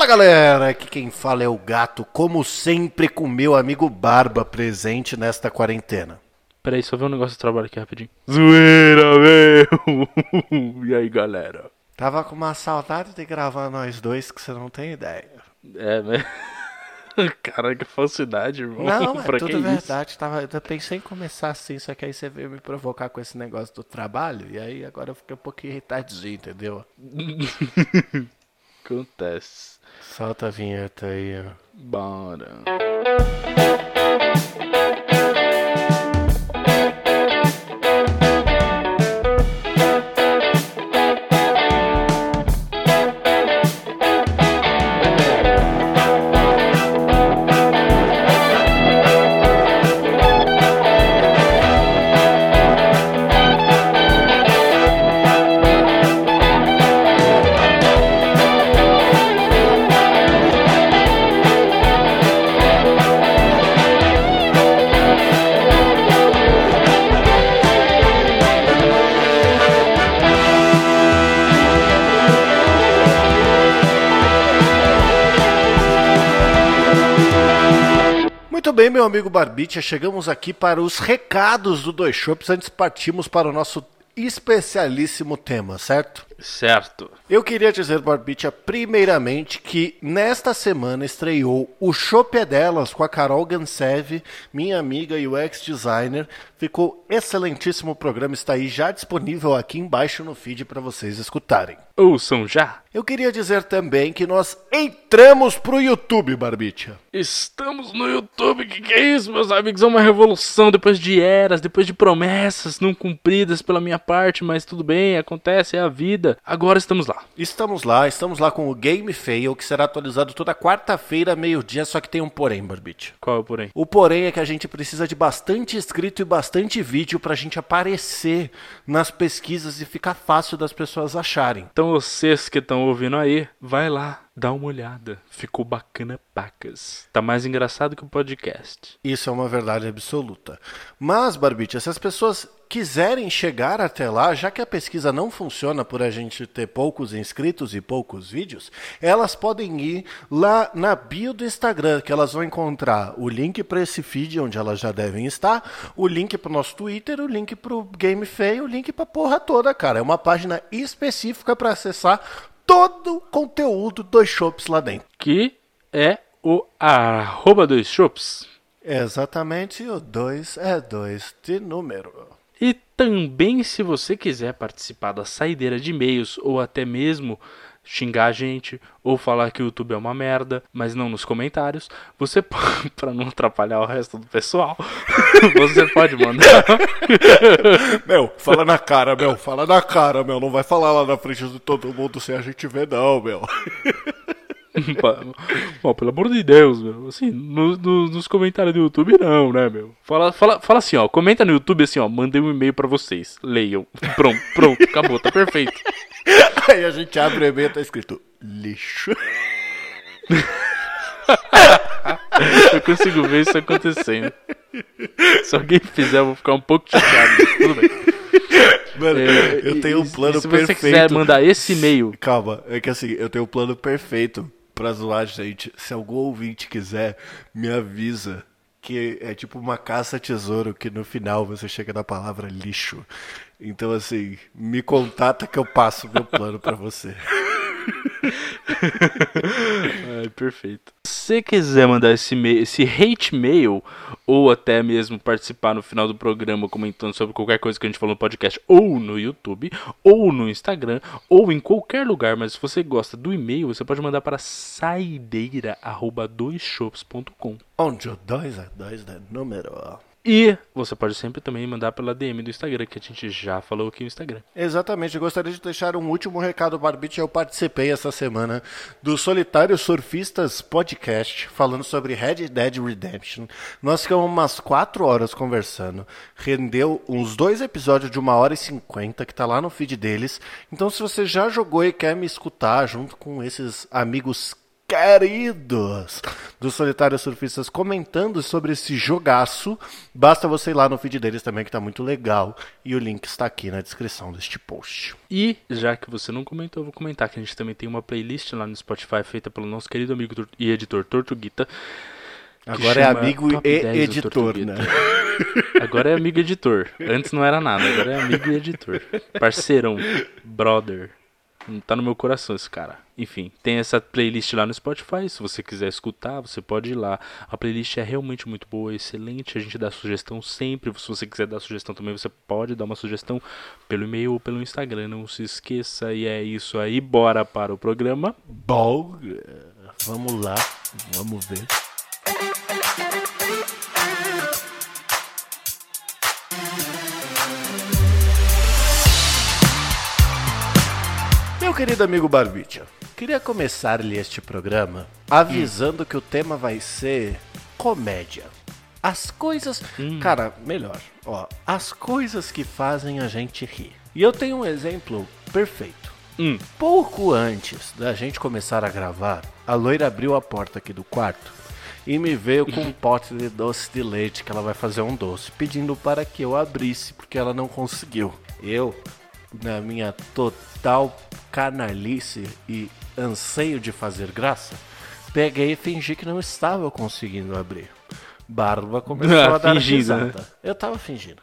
Fala galera, aqui quem fala é o gato, como sempre com meu amigo Barba presente nesta quarentena. Peraí, só ver um negócio do trabalho aqui rapidinho. Zoeira, meu! e aí, galera? Tava com uma saudade de gravar nós dois que você não tem ideia. É, né? Cara, que falsidade, irmão. Não, é Pra tudo que verdade. Tava, eu pensei em começar assim, só que aí você veio me provocar com esse negócio do trabalho, e aí agora eu fiquei um pouquinho irritadinho, entendeu? Acontece. Solta a vinheta aí, ó. Bora. Muito bem, meu amigo Barbicha, chegamos aqui para os recados do Dois Shops antes partimos para o nosso especialíssimo tema, certo? Certo. Eu queria dizer, Barbicha, primeiramente que nesta semana estreou o Shop é Delas com a Carol Gansev, minha amiga e UX designer. Ficou excelentíssimo o programa, está aí já disponível aqui embaixo no feed para vocês escutarem. Ouçam já. Eu queria dizer também que nós entramos pro YouTube, Barbicha. Estamos no YouTube, que que é isso, meus amigos? É uma revolução depois de eras, depois de promessas não cumpridas pela minha parte, mas tudo bem, acontece, é a vida. Agora estamos lá. Estamos lá, estamos lá com o Game Fail, que será atualizado toda quarta-feira, meio-dia, só que tem um porém, Barbicha. Qual é o porém? O porém é que a gente precisa de bastante inscrito e bastante vídeo pra gente aparecer nas pesquisas e ficar fácil das pessoas acharem. Então vocês que estão ouvindo aí, vai lá, dá uma olhada. Ficou bacana pacas. Tá mais engraçado que o podcast. Isso é uma verdade absoluta. Mas, Barbicha, se as pessoas quiserem chegar até lá, já que a pesquisa não funciona por a gente ter poucos inscritos e poucos vídeos, elas podem ir lá na bio do Instagram, que elas vão encontrar o link para esse feed onde elas já devem estar, o link para o nosso Twitter, o link para o Game Fail, o link para porra toda, cara. É uma página específica para acessar todo o conteúdo dos shops lá dentro. Que é o arroba dos shops. Exatamente, o 2 é 2 de número. E também, se você quiser participar da saideira de e-mails ou até mesmo xingar a gente ou falar que o YouTube é uma merda, mas não nos comentários, você para não atrapalhar o resto do pessoal, você pode mandar. Meu, fala na cara, meu, fala na cara, meu. Não vai falar lá na frente de todo mundo sem a gente ver, não, meu. Bom, pelo amor de Deus, meu. Assim, no- no- nos comentários do YouTube, não, né, meu? Fala, fala, fala assim, ó. Comenta no YouTube assim, ó. Mandei um e-mail pra vocês. Leiam. Pronto, pronto, acabou, tá perfeito. Aí a gente abre o e-mail e tá escrito lixo. Eu consigo ver isso acontecendo. Se alguém fizer, eu vou ficar um pouco chateado. Tudo bem. Mano, É, eu e- tenho um e- plano e se você perfeito. quiser mandar esse e-mail, Calma, é que assim, eu tenho um plano perfeito pra zoar, gente. Se algum ouvinte quiser, me avisa. Que é tipo uma caça-tesouro que no final você chega na palavra lixo. Então, assim, me contata que eu passo meu plano pra você. Ai, perfeito. Se você quiser mandar esse, esse hate mail, ou até mesmo participar no final do programa comentando sobre qualquer coisa que a gente falou no podcast, ou no YouTube, ou no Instagram, ou em qualquer lugar, mas se você gosta do e-mail, você pode mandar para saideira.doisshops.com. Onde o 2 é 2 de número. E você pode sempre também mandar pela DM do Instagram, que a gente já falou aqui no Instagram. Exatamente, eu gostaria de deixar um último recado, Barbite. Eu participei essa semana do Solitário Surfistas Podcast, falando sobre Red Dead Redemption. Nós ficamos umas 4 horas conversando. Rendeu uns dois episódios de uma hora e cinquenta, que tá lá no feed deles. Então, se você já jogou e quer me escutar junto com esses amigos queridos dos Solitários Surfistas comentando sobre esse jogaço. Basta você ir lá no feed deles também, que tá muito legal. E o link está aqui na descrição deste post. E, já que você não comentou, eu vou comentar que a gente também tem uma playlist lá no Spotify feita pelo nosso querido amigo e editor Tortuguita. Agora é amigo e editor, né? Agora é amigo e editor. Antes não era nada, agora é amigo e editor. Parceirão, brother. Tá no meu coração esse cara. Enfim, tem essa playlist lá no Spotify. Se você quiser escutar, você pode ir lá. A playlist é realmente muito boa, excelente. A gente dá sugestão sempre. Se você quiser dar sugestão também, você pode dar uma sugestão pelo e-mail ou pelo Instagram. Não se esqueça. E é isso aí. Bora para o programa. Bom, vamos lá. Vamos ver. Querido amigo Barbicha, queria começar-lhe este programa avisando hum. que o tema vai ser comédia. As coisas. Hum. Cara, melhor. Ó, as coisas que fazem a gente rir. E eu tenho um exemplo perfeito. Hum. Pouco antes da gente começar a gravar, a loira abriu a porta aqui do quarto e me veio com um pote de doce de leite que ela vai fazer um doce, pedindo para que eu abrisse porque ela não conseguiu. Eu, na minha total canalice e anseio de fazer graça, peguei e fingi que não estava conseguindo abrir. Barba começou a dar fingindo, risada. Né? Eu tava fingindo.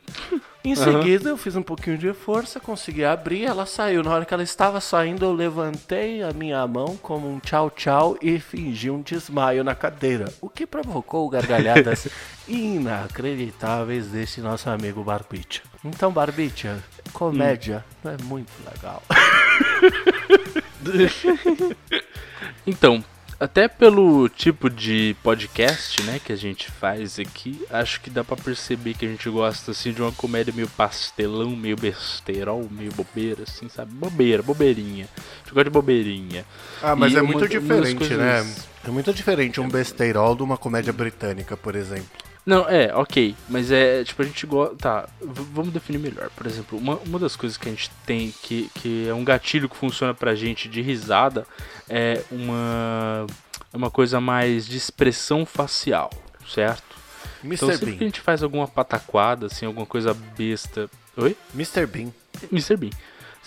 Em seguida, eu fiz um pouquinho de força, consegui abrir, ela saiu. Na hora que ela estava saindo, eu levantei a minha mão como um tchau tchau e fingi um desmaio na cadeira, o que provocou gargalhadas inacreditáveis desse nosso amigo Barbicha. Então, Barbicha, comédia hum. não é muito legal. então, até pelo tipo de podcast, né, que a gente faz aqui, acho que dá para perceber que a gente gosta assim de uma comédia meio pastelão, meio besteirol, meio bobeira, assim, sabe? Bobeira, bobeirinha. A gente gosta de bobeirinha. Ah, mas e é uma, muito diferente, coisas... né? É muito diferente um besteirol de uma comédia britânica, por exemplo. Não, é, ok. Mas é, tipo, a gente gosta. Tá, vamos definir melhor. Por exemplo, uma, uma das coisas que a gente tem que, que é um gatilho que funciona pra gente de risada é uma, uma coisa mais de expressão facial, certo? Mr. Então sempre Bean. que a gente faz alguma pataquada, assim, alguma coisa besta. Oi? Mr. Bean. Mr. Bean.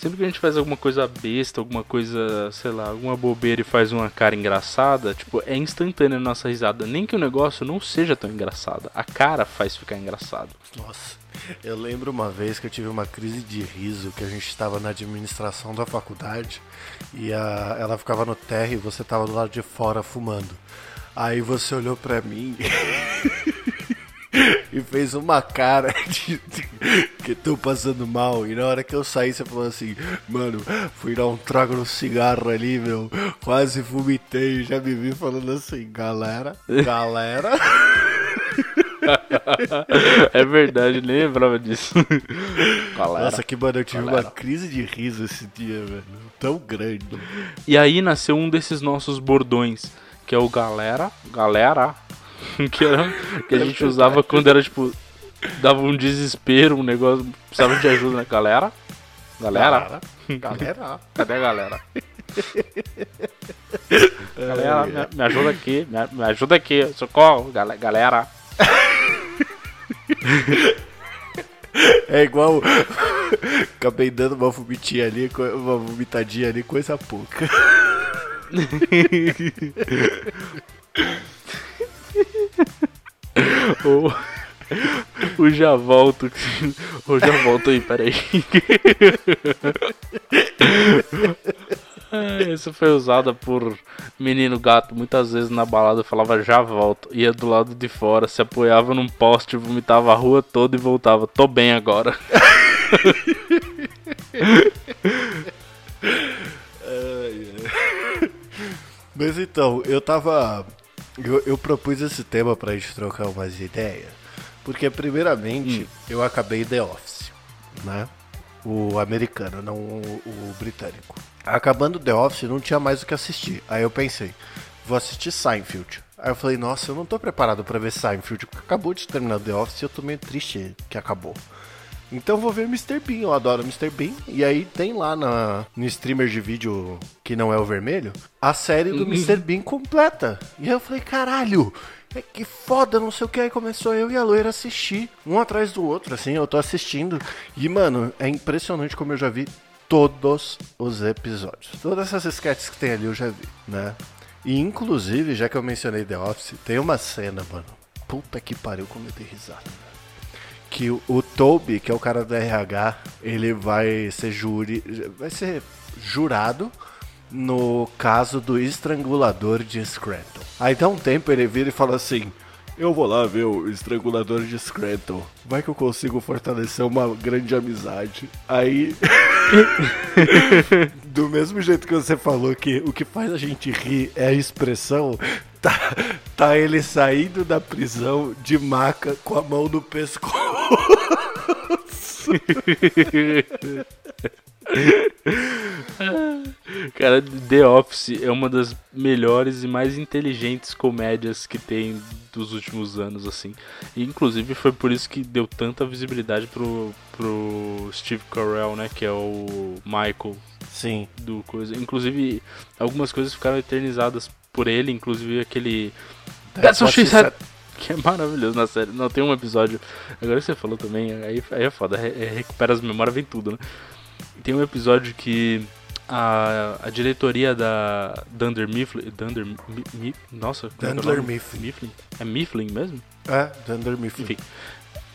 Sempre que a gente faz alguma coisa besta, alguma coisa, sei lá, alguma bobeira e faz uma cara engraçada, tipo, é instantânea a nossa risada. Nem que o negócio não seja tão engraçado. A cara faz ficar engraçado. Nossa, eu lembro uma vez que eu tive uma crise de riso que a gente estava na administração da faculdade e a, ela ficava no térreo e você estava do lado de fora fumando. Aí você olhou para mim e fez uma cara de, de, que tô passando mal. E na hora que eu saí, você falou assim, mano, fui dar um trago no cigarro ali, meu. Quase vomitei. Já me vi falando assim, galera, galera. é verdade, nem lembrava disso. Galera, Nossa, que mano, eu tive galera. uma crise de riso esse dia, velho. Tão grande. E aí nasceu um desses nossos bordões, que é o galera, galera, que, era, que a gente usava quando era tipo. Dava um desespero, um negócio. Precisava de ajuda, né? Galera? Galera? Galera? Cadê a galera? galera, me, me, ajuda aqui, me, me, ajuda aqui, socorro, galera. É igual. Acabei dando uma vomitinha ali, uma vomitadinha ali, coisa pouca. o, o já volto. O já volto aí, peraí. Essa foi usada por menino gato muitas vezes na balada. Falava já volto. Ia do lado de fora, se apoiava num poste, vomitava a rua toda e voltava. Tô bem agora. Mas então, eu tava eu, eu propus esse tema pra gente trocar umas ideias, porque primeiramente hum. eu acabei The Office, né? O americano, não o, o britânico. Acabando The Office, não tinha mais o que assistir. Aí eu pensei, vou assistir Seinfeld. Aí eu falei, nossa, eu não tô preparado para ver Seinfeld, porque acabou de terminar The Office e eu tô meio triste que acabou. Então vou ver Mr. Bean, eu adoro Mr. Bean. E aí tem lá na, no streamer de vídeo que não é o vermelho, a série do Mr. Bean completa. E aí eu falei, caralho, é que foda, não sei o que. Aí começou eu e a loira assistir, um atrás do outro, assim, eu tô assistindo. E, mano, é impressionante como eu já vi todos os episódios. Todas essas sketches que tem ali eu já vi, né? E inclusive, já que eu mencionei The Office, tem uma cena, mano. Puta que pariu, como eu dei risada. Que o, Toby, que é o cara do RH, ele vai ser júri. Vai ser jurado no caso do estrangulador de Scranton. Aí dá um tempo ele vira e fala assim: Eu vou lá ver o estrangulador de Scranton. Vai que eu consigo fortalecer uma grande amizade. Aí. Do mesmo jeito que você falou que o que faz a gente rir é a expressão, tá, tá ele saindo da prisão de maca com a mão no pescoço. Cara, The Office é uma das melhores e mais inteligentes comédias que tem dos últimos anos, assim. E, inclusive foi por isso que deu tanta visibilidade pro, pro Steve Carell, né? Que é o Michael. Sim. Do coisa. Inclusive, algumas coisas ficaram eternizadas por ele, inclusive aquele. That's what she said! Que é maravilhoso na série. Não, tem um episódio. Agora que você falou também, aí, aí é foda. É, recupera as memórias, vem tudo, né? Tem um episódio que a, a diretoria da Dunder Mifflin. Dunder. Mi, mi, nossa, Dunder é Mifflin. Mifflin. É Mifflin mesmo? É, Dunder Mifflin. Enfim.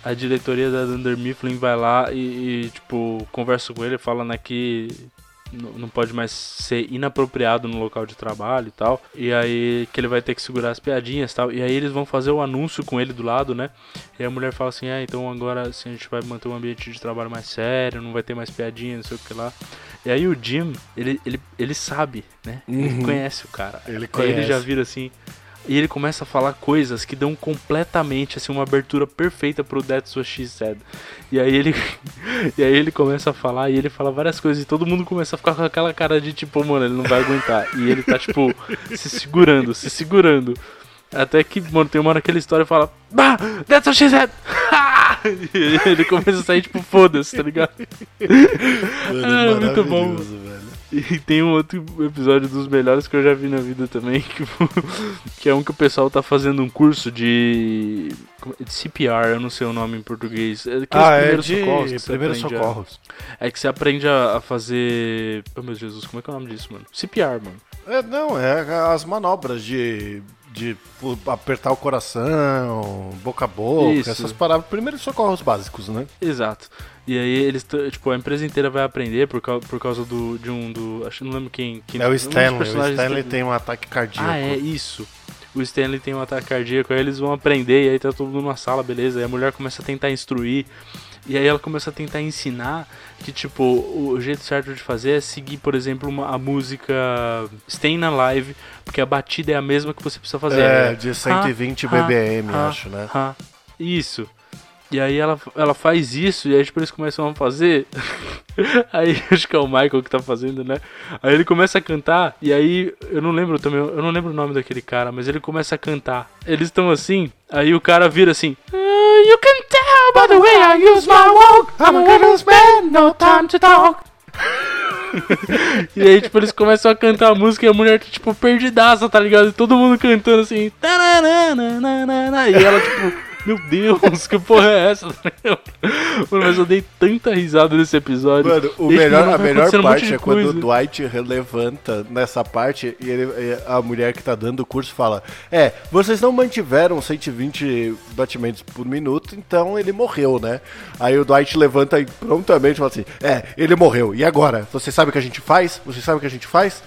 A diretoria da Dunder Mifflin vai lá e, e, tipo, conversa com ele fala né, que não pode mais ser inapropriado no local de trabalho e tal. E aí que ele vai ter que segurar as piadinhas e tal. E aí eles vão fazer o anúncio com ele do lado, né? E a mulher fala assim: "Ah, então agora assim, a gente vai manter um ambiente de trabalho mais sério, não vai ter mais piadinha, não sei o que lá". E aí o Jim, ele ele, ele sabe, né? Uhum. Ele conhece o cara. Ele conhece. Aí ele já vira assim: e ele começa a falar coisas que dão completamente assim uma abertura perfeita pro That's What She Said. E aí ele e aí ele começa a falar e ele fala várias coisas e todo mundo começa a ficar com aquela cara de tipo, mano, ele não vai aguentar. E ele tá tipo se segurando, se segurando. Até que, mano, tem uma hora que ele história e fala, bah, that's what she said! e ele começa a sair tipo, foda-se, tá ligado? Mano, é muito bom. Velho. E tem um outro episódio dos melhores que eu já vi na vida também, que, que é um que o pessoal tá fazendo um curso de, de CPR, eu não sei o nome em português. É ah, é de socorros primeiros socorros. A, é que você aprende a, a, fazer... Oh meu Jesus, como é que é o nome disso, mano? CPR, mano. É, não, é as manobras de de apertar o coração, boca a boca, Isso. essas palavras. Primeiros socorros básicos, né? Exato. E aí eles, tipo, a empresa inteira vai aprender por causa, por causa do, de um do. Acho que não lembro quem. quem é o Stanley. O Stanley tem um ataque cardíaco. Ah, é isso. O Stanley tem um ataque cardíaco, aí eles vão aprender, e aí tá todo mundo numa sala, beleza. Aí a mulher começa a tentar instruir. E aí ela começa a tentar ensinar que, tipo, o jeito certo de fazer é seguir, por exemplo, uma, a música Staying Alive, porque a batida é a mesma que você precisa fazer. É, de 120 ha, BBM, ha, acho, né? Ha. Isso. E aí ela, ela faz isso, e aí tipo, eles começam a fazer. aí acho que é o Michael que tá fazendo, né? Aí ele começa a cantar, e aí eu não lembro também, eu não lembro o nome daquele cara, mas ele começa a cantar. Eles estão assim, aí o cara vira assim. Uh, you can tell by the way I use my walk. I'm a little man, no time to talk. e aí, tipo, eles começam a cantar a música e a mulher tá, tipo, perdidaça, tá ligado? E todo mundo cantando assim. E ela, tipo meu Deus, que porra é essa? Mano, mas eu dei tanta risada nesse episódio. Mano, o melhor, a melhor parte um é quando o Dwight levanta nessa parte e, ele, a mulher que tá dando o curso fala: É, vocês não mantiveram 120 batimentos por minuto, então ele morreu, né? Aí o Dwight levanta e prontamente fala assim: É, ele morreu. E agora? Você sabe o que a gente faz? Você sabe o que a gente faz?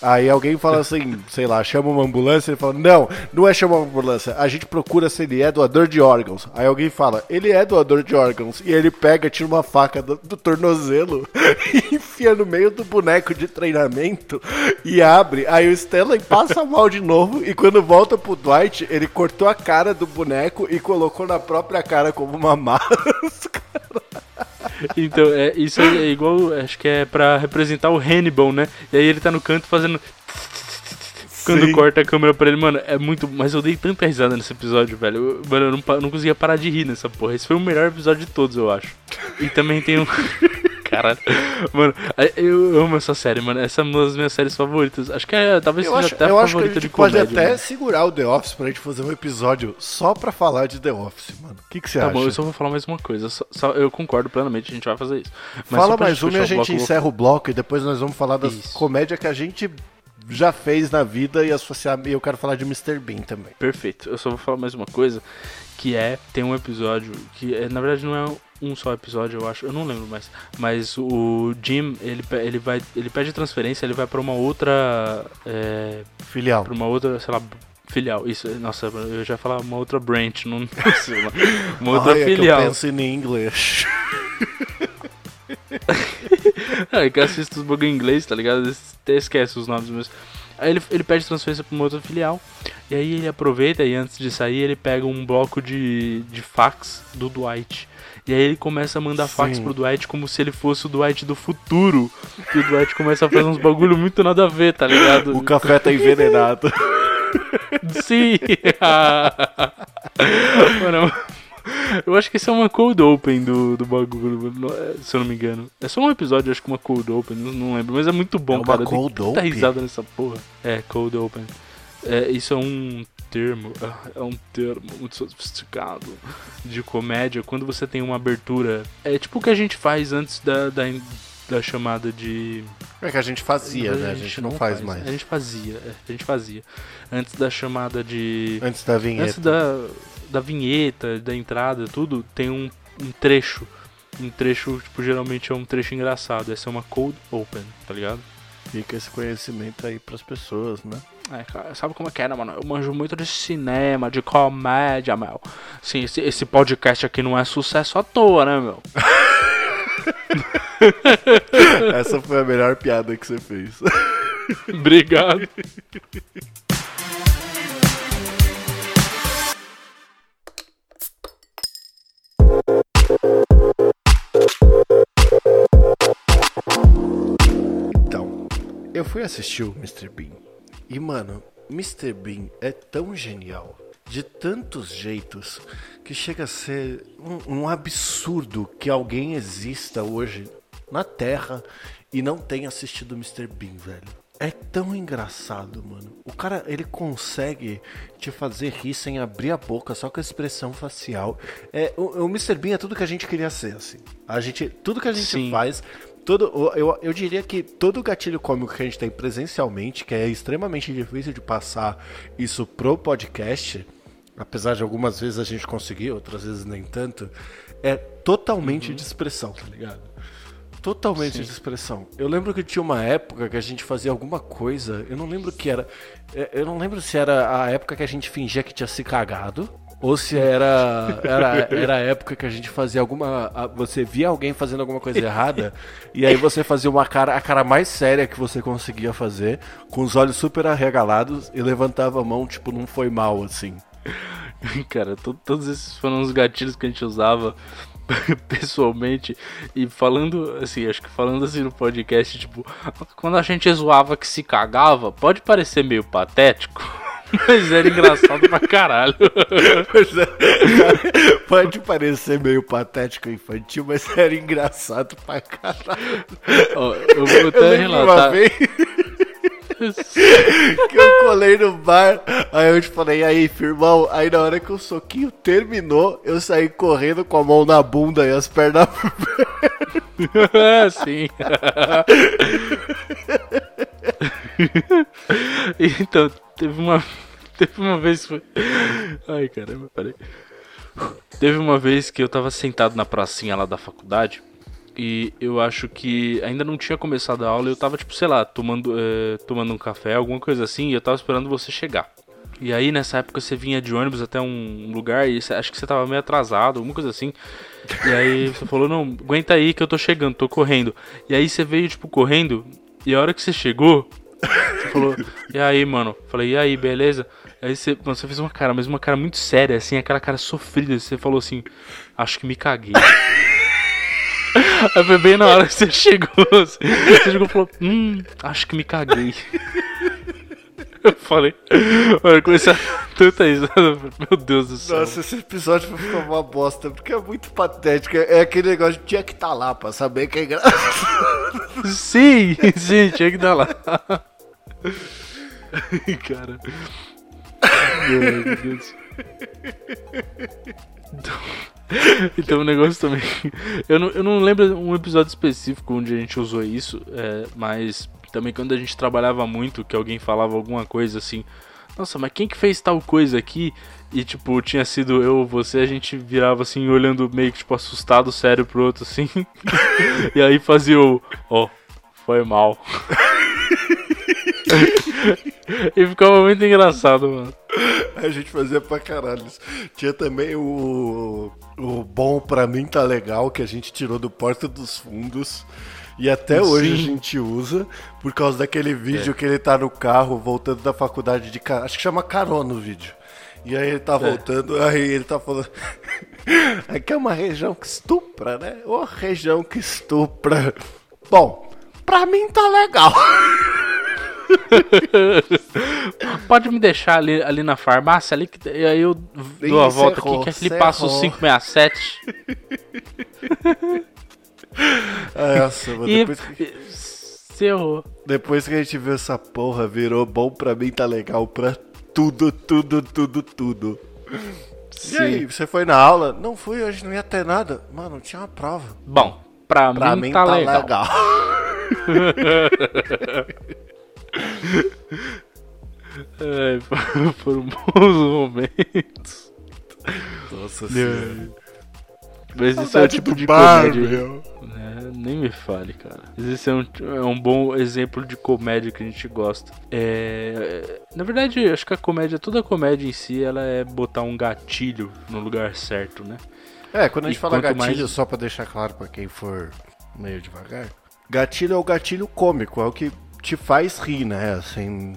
Aí alguém fala assim, sei lá, chama uma ambulância, ele fala, não, não é chamar uma ambulância, a gente procura se ele é doador de órgãos. Aí alguém fala, ele é doador de órgãos, e ele pega, tira uma faca do, do tornozelo e enfia no meio do boneco de treinamento e abre. Aí o Stanley passa mal de novo, e quando volta pro Dwight, ele cortou a cara do boneco e colocou na própria cara como uma máscara. Então, é, isso é igual, acho que é pra representar o Hannibal, né? E aí ele tá no canto fazendo. Quando Sim. corta a câmera pra ele, mano, é muito. Mas eu dei tanta risada nesse episódio, velho. Eu, mano, eu não, não conseguia parar de rir nessa porra. Esse foi o melhor episódio de todos, eu acho. E também tem um. Caralho. Mano, eu amo essa série, mano. Essa é uma das minhas séries favoritas. Acho que é, talvez Eu seja acho, até a eu acho que a favorita gente de pode comédia. até mano. segurar o The Office pra gente fazer um episódio só pra falar de The Office, mano. O que, que você Tá acha? bom, eu só vou falar mais uma coisa. Só- só- eu concordo plenamente, a gente vai fazer isso. Mas Fala mais uma e a gente bloco, encerra o bloco e depois nós vamos falar das Isso. comédias que a gente já fez na vida e associar. E eu quero falar de Mr. Bean também. Perfeito. Eu só vou falar mais uma coisa, que é tem um episódio que é, na verdade não é um só episódio, eu acho, eu não lembro mais, mas o Jim, ele ele vai ele pede transferência, ele vai pra uma outra é, Filial. para uma outra, sei lá, filial. Isso, nossa, eu já ia falar uma outra branch, não, não sei lá. Uma outra Ai, é que eu filial. penso em inglês. É que assiste os bagulho em inglês, tá ligado? Até esquece os nomes, mas. Aí ele, ele pede transferência pra uma outra filial. E aí ele aproveita e antes de sair ele pega um bloco de, de fax do Dwight. E aí ele começa a mandar fax Sim. pro Dwight como se ele fosse o Dwight do futuro. E o Dwight começa a fazer uns bagulho muito nada a ver, tá ligado? O café tá envenenado. Sim! Mano, eu acho que esse é uma cold open do, do bagulho, é, se eu não me engano. É só um episódio, acho que uma cold open, não, lembro, mas é muito bom, É uma cara. Cold open? risada nessa porra. É, cold open. É, isso é um termo, é um termo muito sofisticado de comédia, quando você tem uma abertura. É tipo o que a gente faz antes da, da, da chamada de. É que a gente fazia, né? A gente não faz mais. A gente fazia, é, a gente fazia. Antes da chamada de. Antes da vinheta. Antes da, da vinheta, da entrada, tudo, tem um, um trecho. Um trecho, tipo, geralmente é um trecho engraçado. Essa é uma cold open, tá ligado? Fica esse conhecimento aí pras pessoas, né? É, cara, sabe como é que é, né, mano? Eu manjo muito de cinema, de comédia, meu. Sim, esse, esse podcast aqui não é sucesso à toa, né, meu? Essa foi a melhor piada que você fez. Obrigado. Então, eu fui assistir o Mr. Bean. E, mano, Mr. Bean é tão genial, de tantos jeitos, que chega a ser um, um absurdo que alguém exista hoje na Terra e não tenha assistido Mr. Bean, velho. É tão engraçado, mano. O cara, ele consegue te fazer rir sem abrir a boca, só com a expressão facial. É, o, o Mr. Bean é tudo que a gente queria ser, assim. A gente, tudo que a gente Sim. faz, todo, eu, eu diria que todo gatilho cômico que a gente tem presencialmente, que é extremamente difícil de passar isso pro podcast, apesar de algumas vezes a gente conseguir, outras vezes nem tanto, é totalmente de expressão, tá ligado? Totalmente de expressão. Eu lembro que tinha uma época que a gente fazia alguma coisa, eu não lembro que era. é, Eu não lembro se era a época que a gente fingia que tinha se cagado. Ou se era, era, era a época que a gente fazia alguma. Você via alguém fazendo alguma coisa errada, e aí você fazia uma cara, a cara mais séria que você conseguia fazer, com os olhos super arregalados, e levantava a mão, tipo, não foi mal, assim. Cara, to- todos esses foram os gatilhos que a gente usava pessoalmente e falando assim, acho que falando assim no podcast, tipo, quando a gente zoava que se cagava, pode parecer meio patético, mas era engraçado pra caralho. Pois é, Pode parecer meio patético e infantil, mas era engraçado pra caralho. Ó, eu vou Eu até uma relatar. vez que eu colei no bar, aí eu te falei, aí, firmão? Aí na hora que o soquinho terminou, eu saí correndo com a mão na bunda e as pernas. Sim. então, teve uma. Teve uma vez. que Foi... Ai, caramba, peraí. Teve uma vez que eu tava sentado na pracinha lá da faculdade. E eu acho que ainda não tinha começado a aula. Eu tava, tipo, sei lá, tomando, eh, tomando um café, alguma coisa assim. E eu tava esperando você chegar. E aí, nessa época, você vinha de ônibus até um lugar. E acho que você tava meio atrasado, alguma coisa assim. E aí você falou: Não, aguenta aí que eu tô chegando, tô correndo. E aí você veio, tipo, correndo. E a hora que você chegou, você falou: E aí, mano? Falei: E aí, beleza? Aí você, mano, você fez uma cara, mas uma cara muito séria, assim, aquela cara sofrida. Você falou assim: Acho que me caguei. Aí foi bem na hora que você chegou. assim. Você chegou e falou: Hum, acho que me caguei. Eu falei, olha, começar tanta risada. Meu Deus do céu. Nossa, esse episódio vai ficar uma bosta, porque é muito patético. É aquele negócio de tinha que estar tá lá pra saber que é engraçado. Sim, sim, tinha que estar lá. Cara. Meu Deus. Então, então o negócio também. Eu não, eu não lembro um episódio específico onde a gente usou isso, é, mas também quando a gente trabalhava muito, que alguém falava alguma coisa assim, nossa, mas quem que fez tal coisa aqui? E tipo, tinha sido eu ou você, a gente virava assim, olhando meio que tipo assustado, sério pro outro assim. e aí fazia o, ó, oh, foi mal. e ficava muito engraçado, mano. A gente fazia pra caralho. Tinha também o, o bom pra mim tá legal, que a gente tirou do Porta dos Fundos. E até Sim. hoje a gente usa, por causa daquele vídeo é. que ele tá no carro voltando da faculdade de. Acho que chama carona o vídeo. E aí ele tá é. voltando, é. aí ele tá falando. Aqui é uma região que estupra, né? Ô região que estupra. Bom, pra mim tá legal. Pode me deixar ali, ali na farmácia, ali que e aí eu dou a volta aqui, que ele passa o 567. Nossa, mano, e depois que... Cerrou. Depois que a gente viu essa porra, virou bom pra mim, tá legal pra tudo, tudo, tudo, tudo. Sim. E aí, você foi na aula? Não fui, hoje não ia ter nada. Mano, tinha uma prova. Bom, pra, pra mim, mim tá, tá legal. legal. Ai, foram bons momentos. Nossa senhora. Mas esse é o tipo de bar, comédia. Meu. É, nem me fale, cara. Esse é um, é um bom exemplo de comédia que a gente gosta. É, na verdade, acho que a comédia, toda a comédia em si, ela é botar um gatilho no lugar certo, né? É, quando a gente e fala gatilho, mais... só pra deixar claro pra quem for meio devagar, gatilho é o gatilho cômico, é o que te faz rir, né? Assim,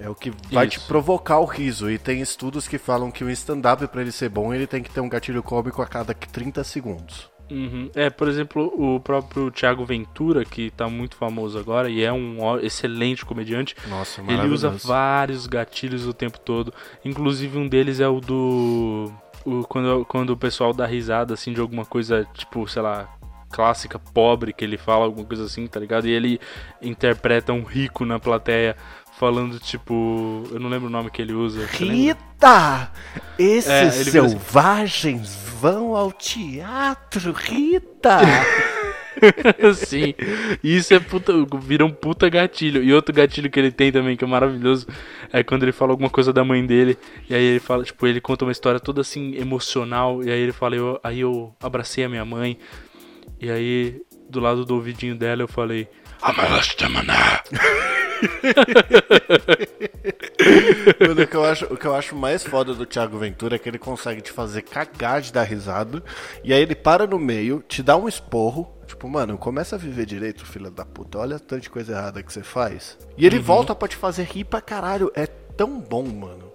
é o que vai Isso. te provocar o riso. E tem estudos que falam que o stand-up, para ele ser bom, ele tem que ter um gatilho cômico a cada 30 segundos. Uhum. É, por exemplo, o próprio Thiago Ventura, que tá muito famoso agora e é um excelente comediante. Nossa, Ele usa vários gatilhos o tempo todo. Inclusive, um deles é o do. O, quando, quando o pessoal dá risada assim de alguma coisa, tipo, sei lá, clássica pobre que ele fala, alguma coisa assim, tá ligado? E ele interpreta um rico na plateia falando, tipo. Eu não lembro o nome que ele usa. Rita! Esses é, selvagens assim, vão ao teatro, Rita! Sim, isso é puta, vira um puta gatilho. E outro gatilho que ele tem também, que é maravilhoso, é quando ele fala alguma coisa da mãe dele. E aí ele fala, tipo, ele conta uma história toda assim emocional. E aí ele fala, eu, aí eu abracei a minha mãe. E aí, do lado do ouvidinho dela, eu falei: Amarastamana! o, que eu acho, o que eu acho mais foda do Thiago Ventura é que ele consegue te fazer cagar de dar risada. E aí ele para no meio, te dá um esporro. Tipo, mano, começa a viver direito, filha da puta. Olha tanta coisa errada que você faz. E ele uhum. volta para te fazer rir pra caralho. É tão bom, mano.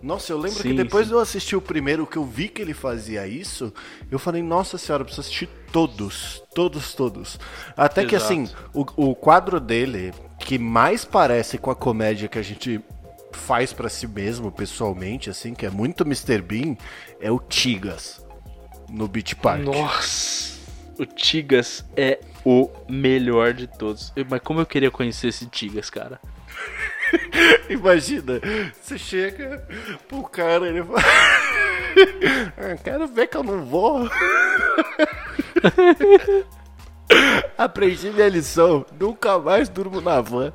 Nossa, eu lembro sim, que depois sim. de eu assistir o primeiro, que eu vi que ele fazia isso, eu falei, nossa senhora, eu preciso assistir todos. Todos, todos. Até Exato. que assim, o, o quadro dele, que mais parece com a comédia que a gente faz para si mesmo, pessoalmente, assim, que é muito Mr. Bean, é o Tigas. No Beach Park. Nossa! O Tigas é o melhor de todos. Mas como eu queria conhecer esse Tigas, cara. Imagina, você chega pro cara, ele fala. Ah, quero ver que eu não vou. Aprendi minha lição, nunca mais durmo na van.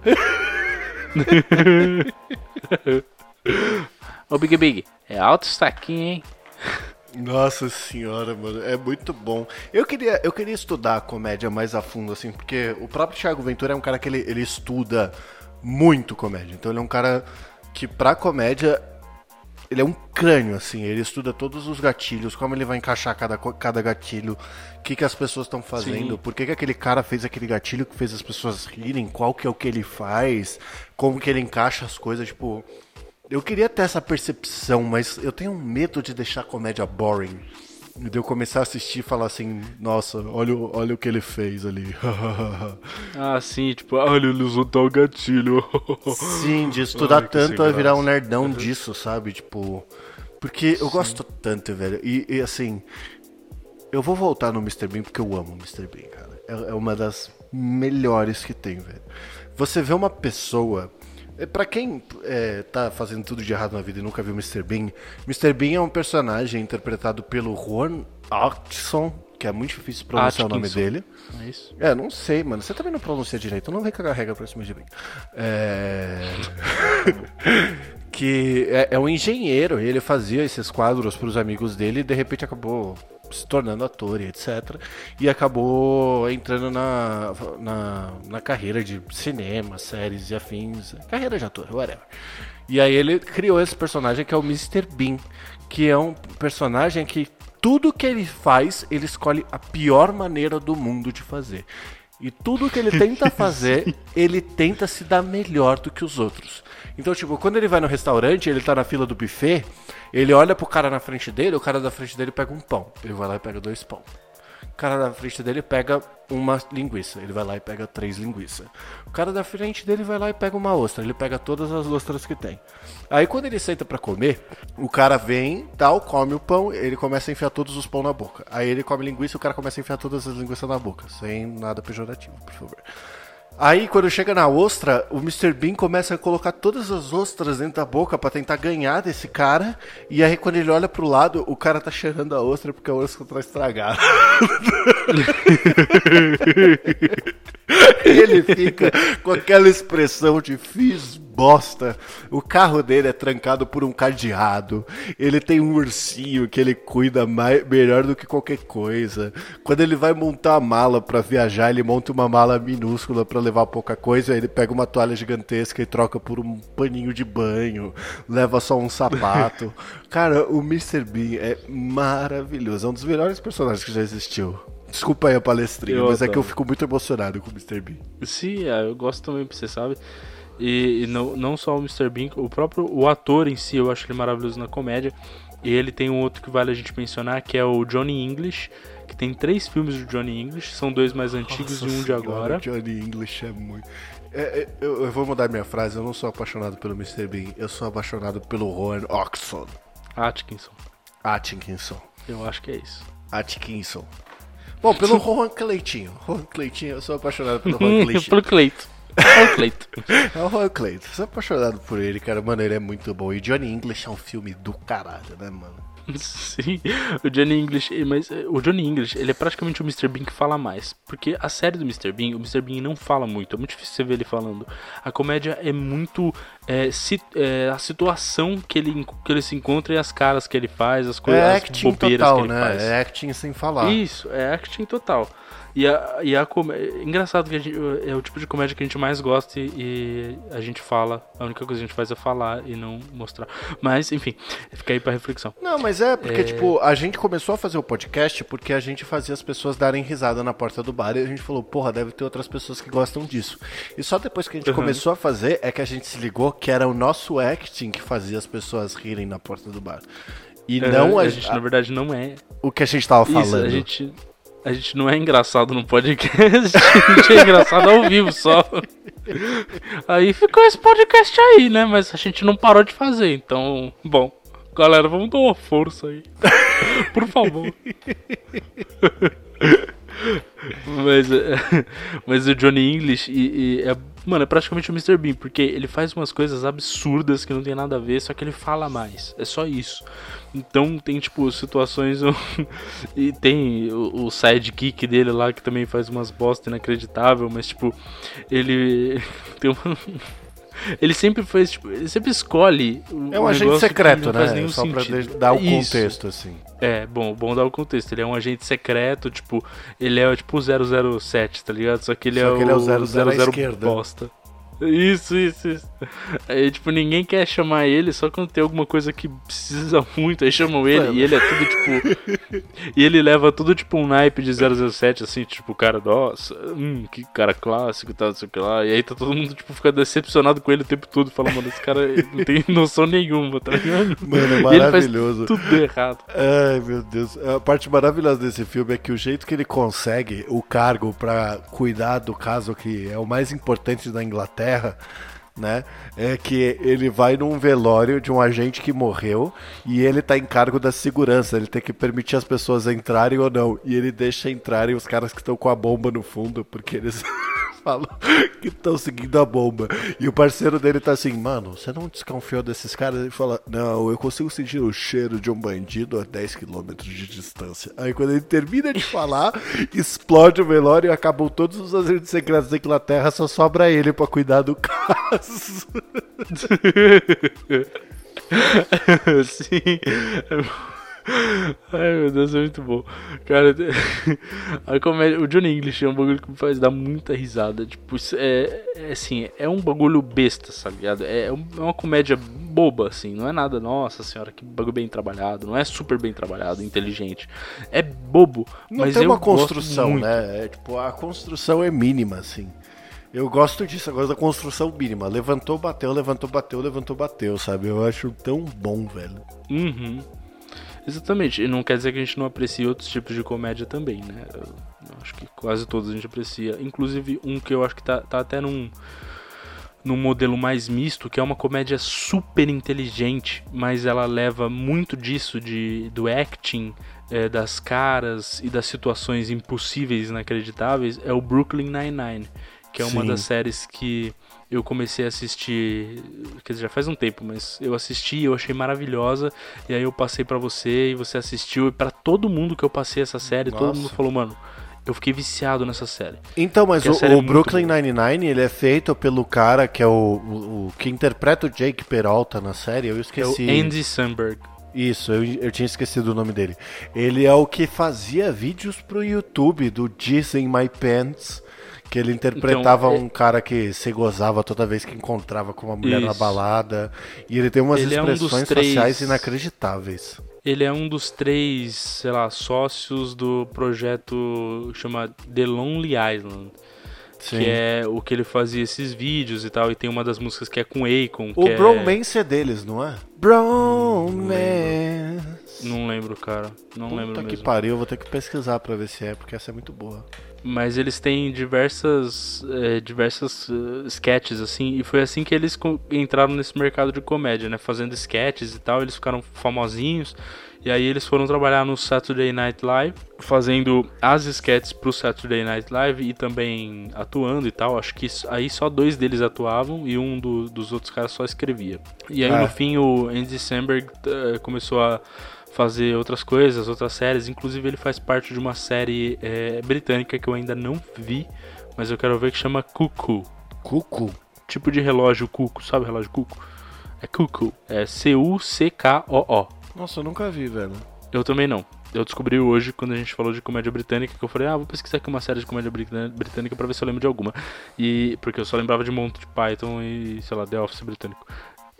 Ô Big Big, é alto isso aqui, hein? Nossa senhora, mano, é muito bom. Eu queria, eu queria estudar a comédia mais a fundo, assim, porque o próprio Thiago Ventura é um cara que ele, ele estuda muito comédia. Então ele é um cara que pra comédia ele é um crânio, assim, ele estuda todos os gatilhos, como ele vai encaixar cada, cada gatilho, o que, que as pessoas estão fazendo, Sim. por que, que aquele cara fez aquele gatilho que fez as pessoas rirem, qual que é o que ele faz, como que ele encaixa as coisas, tipo. Eu queria ter essa percepção, mas eu tenho medo de deixar a comédia boring. E de eu começar a assistir e falar assim, nossa, olha, o- olha o que ele fez ali. Ah, sim, tipo, olha, ele usou tal gatilho. Sim, de estudar Ai, tanto a virar um nerdão disso, sabe? Tipo. Porque eu gosto tanto, velho. E, e, assim. Eu vou voltar no Mr. Bean porque eu amo o Mr. Bean, cara. É, é uma das melhores que tem, velho. Você vê uma pessoa. É, Pra quem é, tá fazendo tudo de errado na vida e nunca viu Mr. Bean, Mr. Bean é um personagem interpretado pelo Juan Atkinson, que é muito difícil pronunciar o nome Atkinson. dele. É isso. É, não sei, mano. Você também não pronuncia direito. Não vem cagar regra pra cima de mim. É... que é, é um engenheiro. E ele fazia esses quadros pros amigos dele e de repente acabou se tornando ator e etc. E acabou entrando na, na, na carreira de cinema, séries e afins. Carreira de ator, whatever. E aí ele criou esse personagem que é o Mr. Bean. Que é um personagem que tudo que ele faz, ele escolhe a pior maneira do mundo de fazer. E tudo que ele tenta fazer, ele tenta se dar melhor do que os outros. Então, tipo, quando ele vai no restaurante, ele tá na fila do buffet, ele olha pro cara na frente dele, o cara da frente dele pega um pão. Ele vai lá e pega dois pão. O cara da frente dele pega uma linguiça, ele vai lá e pega três linguiças. O cara da frente dele vai lá e pega uma ostra, ele pega todas as ostras que tem. Aí quando ele senta pra comer, o cara vem, tal, come o pão, ele começa a enfiar todos os pão na boca. Aí ele come linguiça, o cara começa a enfiar todas as linguiças na boca, sem nada pejorativo, por favor. Aí, quando chega na ostra, o Mr. Bean começa a colocar todas as ostras dentro da boca pra tentar ganhar desse cara. E aí, quando ele olha pro lado, o cara tá cheirando a ostra porque a ostra tá estragada. ele fica com aquela expressão de fiz bosta. O carro dele é trancado por um cadeado. Ele tem um ursinho que ele cuida mais, melhor do que qualquer coisa. Quando ele vai montar a mala pra viajar, ele monta uma mala minúscula pra levar pouca coisa. Ele pega uma toalha gigantesca e troca por um paninho de banho. Leva só um sapato. Cara, o Mr. Bean é maravilhoso. É um dos melhores personagens que já existiu. Desculpa aí a palestrinha, Eu mas é que eu adoro. fico muito emocionado com o Mr. Bean. Sim, é, eu gosto também, você sabe. E, e não, não só o Mr. Bean, o próprio o ator em si, eu acho ele maravilhoso na comédia. E ele tem um outro que vale a gente mencionar, que é o Johnny English, que tem três filmes do Johnny English, são dois mais antigos Nossa e um de senhora, agora. Johnny English é muito. É, é, eu, eu vou mudar minha frase, eu não sou apaixonado pelo Mr. Bean, eu sou apaixonado pelo Rowan Oxon. Atkinson, Atkinson. eu acho que é isso. Atkinson. Bom, pelo Rowan Cleitinho. Rowan Cleitinho, eu sou apaixonado pelo Rowan Cleitinho. Pelo Cleito. Pelo Cleito. É o Rowan Cleiton, sou apaixonado por ele, cara. Mano, ele é muito bom. E Johnny English é um filme do caralho, né, mano? Sim, o Johnny English, mas eh, o Johnny English, ele é praticamente o Mr. Bean que fala mais. Porque a série do Mr. Bean, o Mr. Bean não fala muito, é muito difícil você ver ele falando. A comédia é muito é, si- é, a situação que ele, que ele se encontra e as caras que ele faz, as coisas, É as acting bobeiras total, que ele né? faz. É acting sem falar. Isso, é acting total. E a, e a comé- Engraçado que a gente, é o tipo de comédia que a gente mais gosta e, e a gente fala. A única coisa que a gente faz é falar e não mostrar. Mas, enfim, fica aí pra reflexão. Não, mas é porque, É. tipo, a gente começou a fazer o podcast porque a gente fazia as pessoas darem risada na porta do bar e a gente falou, porra, deve ter outras pessoas que gostam disso. E só depois que a gente Uhum. começou a fazer é que a gente se ligou que era o nosso acting que fazia as pesas rirem na porta do bar. E não a, a gente, na verdade, não é. o que a gente tava Isso, falando. a gente. A gente não é engraçado no podcast, a gente é engraçado ao vivo só. Aí ficou esse podcast aí, né? Mas a gente não parou de fazer, então. Bom, galera, vamos dar uma força aí. Por favor. Mas, é, mas o Johnny English e, e é, mano, é praticamente o Mr. Bean, porque ele faz umas coisas absurdas que não tem nada a ver, só que ele fala mais. É só isso. Então tem, tipo, situações. e tem o, o sidekick dele lá que também faz umas bosta inacreditável, mas, tipo, ele tem uma. Ele sempre faz, tipo, ele sempre escolhe. É um agente secreto, né? Só pra sentido. de- dar o Isso. contexto, assim. É, bom, bom dar o contexto. Ele é um agente secreto, tipo, ele é tipo o 007, tá ligado? Só que ele Só é que ele é o o 00 à 00 esquerda. bosta. Isso, isso, isso. Aí, tipo, ninguém quer chamar ele só quando tem alguma coisa que precisa muito. Aí chamam ele Mano. e ele é tudo, tipo. e ele leva tudo, tipo, um naipe de 007, assim, tipo, cara, nossa, hum, que cara clássico e tal, não sei o que lá. E aí tá todo mundo, tipo, fica decepcionado com ele o tempo todo, falando, mano, esse cara não tem noção nenhuma, tá ligado? Mano, é maravilhoso. tudo errado. Ai, meu Deus. A parte maravilhosa desse filme é que o jeito que ele consegue o cargo pra cuidar do caso que é o mais importante da Inglaterra né? É que ele vai num velório de um agente que morreu e ele tá em cargo da segurança. Ele tem que permitir as pessoas entrarem ou não. E ele deixa entrarem os caras que estão com a bomba no fundo, porque eles falam que estão seguindo a bomba. E o parceiro dele tá assim, mano, você não desconfiou desses caras? Ele fala, não, eu consigo sentir o cheiro de um bandido a 10 km de distância. Aí quando ele termina de falar, explode o velório e acabam todos os agentes secretos da Inglaterra, só sobra ele para cuidar do caso. Sim. Ai meu Deus, é muito bom. Cara, a comédia, o Johnny English é um bagulho que me faz dar muita risada. Tipo, é, é assim, é um bagulho besta, sabe? É, é uma comédia boba, assim. Não é nada, nossa senhora, que bagulho bem trabalhado. Não é super bem trabalhado, inteligente. É bobo, não mas tem uma construção, né? É, tipo, a construção é mínima, assim. Eu gosto disso, agora da construção mínima. Levantou, bateu, levantou, bateu, levantou, bateu, sabe? Eu acho tão bom, velho. Uhum. Exatamente, e não quer dizer que a gente não aprecie outros tipos de comédia também, né? Eu acho que quase todos a gente aprecia. Inclusive um que eu acho que tá, tá até num, num modelo mais misto, que é uma comédia super inteligente, mas ela leva muito disso de, do acting, é, das caras e das situações impossíveis, inacreditáveis, é o Brooklyn Nine-Nine, que é uma Sim. das séries que eu comecei a assistir, quer dizer, já faz um tempo, mas eu assisti, eu achei maravilhosa, e aí eu passei para você e você assistiu, e para todo mundo que eu passei essa série, Nossa. todo mundo falou, mano, eu fiquei viciado nessa série. Então, mas o, o é Brooklyn Nine-Nine, ele é feito pelo cara que é o, o, o, que interpreta o Jake Peralta na série, eu esqueci. É o Andy Samberg. Isso, eu, eu tinha esquecido o nome dele. Ele é o que fazia vídeos pro YouTube do Disney My Pants que ele interpretava então, um cara que se gozava toda vez que encontrava com uma mulher isso. na balada. E ele tem umas ele expressões é um três... faciais inacreditáveis. Ele é um dos três, sei lá, sócios do projeto que chama The Lonely Island. Sim. Que é o que ele fazia esses vídeos e tal. E tem uma das músicas que é com Akon. O Bromance é... é deles, não é? Bromance. Não lembro, cara. Não Puta lembro que mesmo. pariu, eu vou ter que pesquisar pra ver se é, porque essa é muito boa. Mas eles têm diversas, é, diversas uh, sketches, assim, e foi assim que eles entraram nesse mercado de comédia, né? Fazendo sketches e tal, eles ficaram famosinhos. E aí eles foram trabalhar no Saturday Night Live, fazendo as sketches pro Saturday Night Live e também atuando e tal. Acho que aí só dois deles atuavam e um do, dos outros caras só escrevia. E aí no fim o Andy Samberg uh, começou a fazer outras coisas, outras séries. Inclusive ele faz parte de uma série é, britânica que eu ainda não vi, mas eu quero ver que chama Cuckoo. Cuckoo? Tipo de relógio Cuco, sabe relógio Cuco? É Cuckoo, é C-U-C-K-O-O. Nossa, eu nunca vi, velho. Eu também não. Eu descobri hoje, quando a gente falou de comédia britânica, que eu falei, ah, vou pesquisar aqui uma série de comédia britânica pra ver se eu lembro de alguma. E. Porque eu só lembrava de Monty Python e, sei lá, The Office britânico.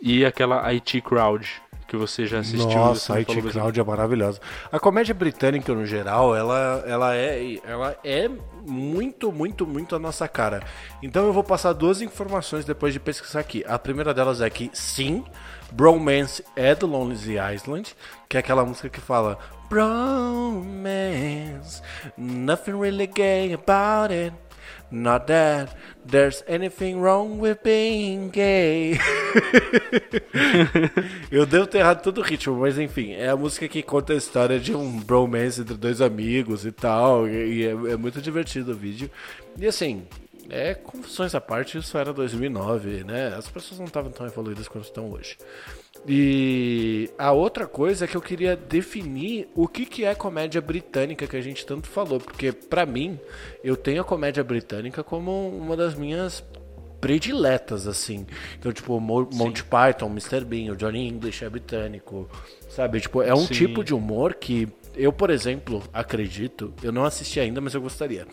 E aquela IT Crowd, que você já assistiu. Nossa, a Crowd é maravilhosa. A comédia britânica, no geral, ela, ela, é, ela é muito, muito, muito a nossa cara. Então eu vou passar duas informações depois de pesquisar aqui. A primeira delas é que, sim, Bromance é do Lonely Island, que é aquela música que fala Bromance, nothing really gay about it. Not that there's anything wrong with being gay. Eu devo ter errado todo o ritmo, mas enfim, é a música que conta a história de um bromance entre dois amigos e tal. E é, é muito divertido o vídeo. E assim, é confusões à parte, isso era 2009, né? As pessoas não estavam tão evoluídas quanto estão hoje. E a outra coisa é que eu queria definir o que, que é comédia britânica que a gente tanto falou, porque para mim eu tenho a comédia britânica como uma das minhas prediletas, assim. Então, tipo, Monty Sim. Python, Mr. Bean, o Johnny English é britânico, sabe? Tipo, é um Sim. tipo de humor que eu, por exemplo, acredito, eu não assisti ainda, mas eu gostaria,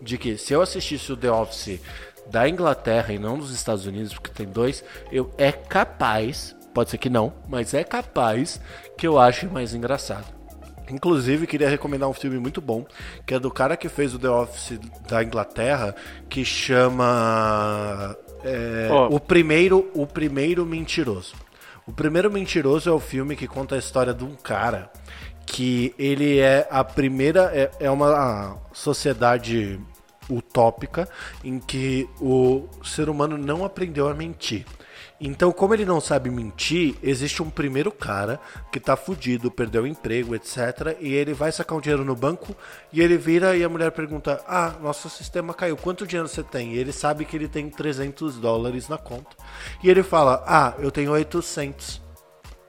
de que se eu assistisse o The Office da Inglaterra e não dos Estados Unidos, porque tem dois, eu é capaz, pode ser que não, mas é capaz que eu ache mais engraçado. Inclusive, queria recomendar um filme muito bom, que é do cara que fez o The Office da Inglaterra, que chama é, Ó. o primeiro o primeiro mentiroso. O primeiro mentiroso é o filme que conta a história de um cara que ele é a primeira é, é uma sociedade utópica em que o ser humano não aprendeu a mentir. Então, como ele não sabe mentir, existe um primeiro cara que tá fudido, perdeu o emprego, etc. E ele vai sacar um dinheiro no banco e ele vira e a mulher pergunta: Ah, nosso sistema caiu, quanto dinheiro você tem? E ele sabe que ele tem 300 dólares na conta. E ele fala: Ah, eu tenho 800.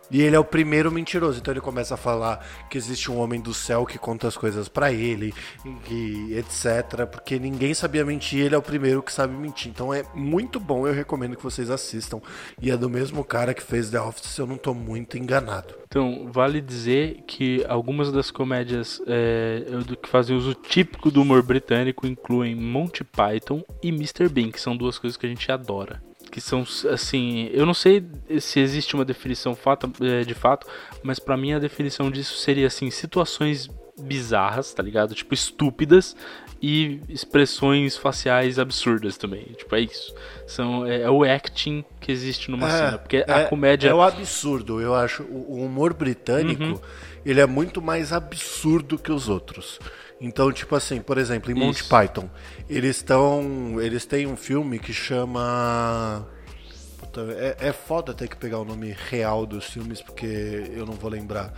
E ele é o primeiro mentiroso, então ele começa a falar que existe um homem do céu que conta as coisas pra ele, etc. Porque ninguém sabia mentir, ele é o primeiro que sabe mentir. Então é muito bom, eu recomendo que vocês assistam. E é do mesmo cara que fez The Office, se eu não tô muito enganado. Então, vale dizer que algumas das comédias é, que fazem uso típico do humor britânico incluem Monty Python e Mr. Bean, que são duas coisas que a gente adora. Que são, assim, eu não sei se existe uma definição é, de fato, mas pra mim a definição disso seria, assim, situações bizarras, tá ligado? Tipo, estúpidas e expressões faciais absurdas também. Tipo, é isso. São, é, é o acting que existe numa cena. Porque a comédia. É o absurdo, eu acho. O o humor britânico, Uhum. ele é muito mais absurdo que os outros. Então, tipo assim, por exemplo, em Monty Isso. Python, eles estão. Eles têm um filme que chama. Puta, é, é foda ter que pegar o nome real dos filmes, porque eu não vou lembrar.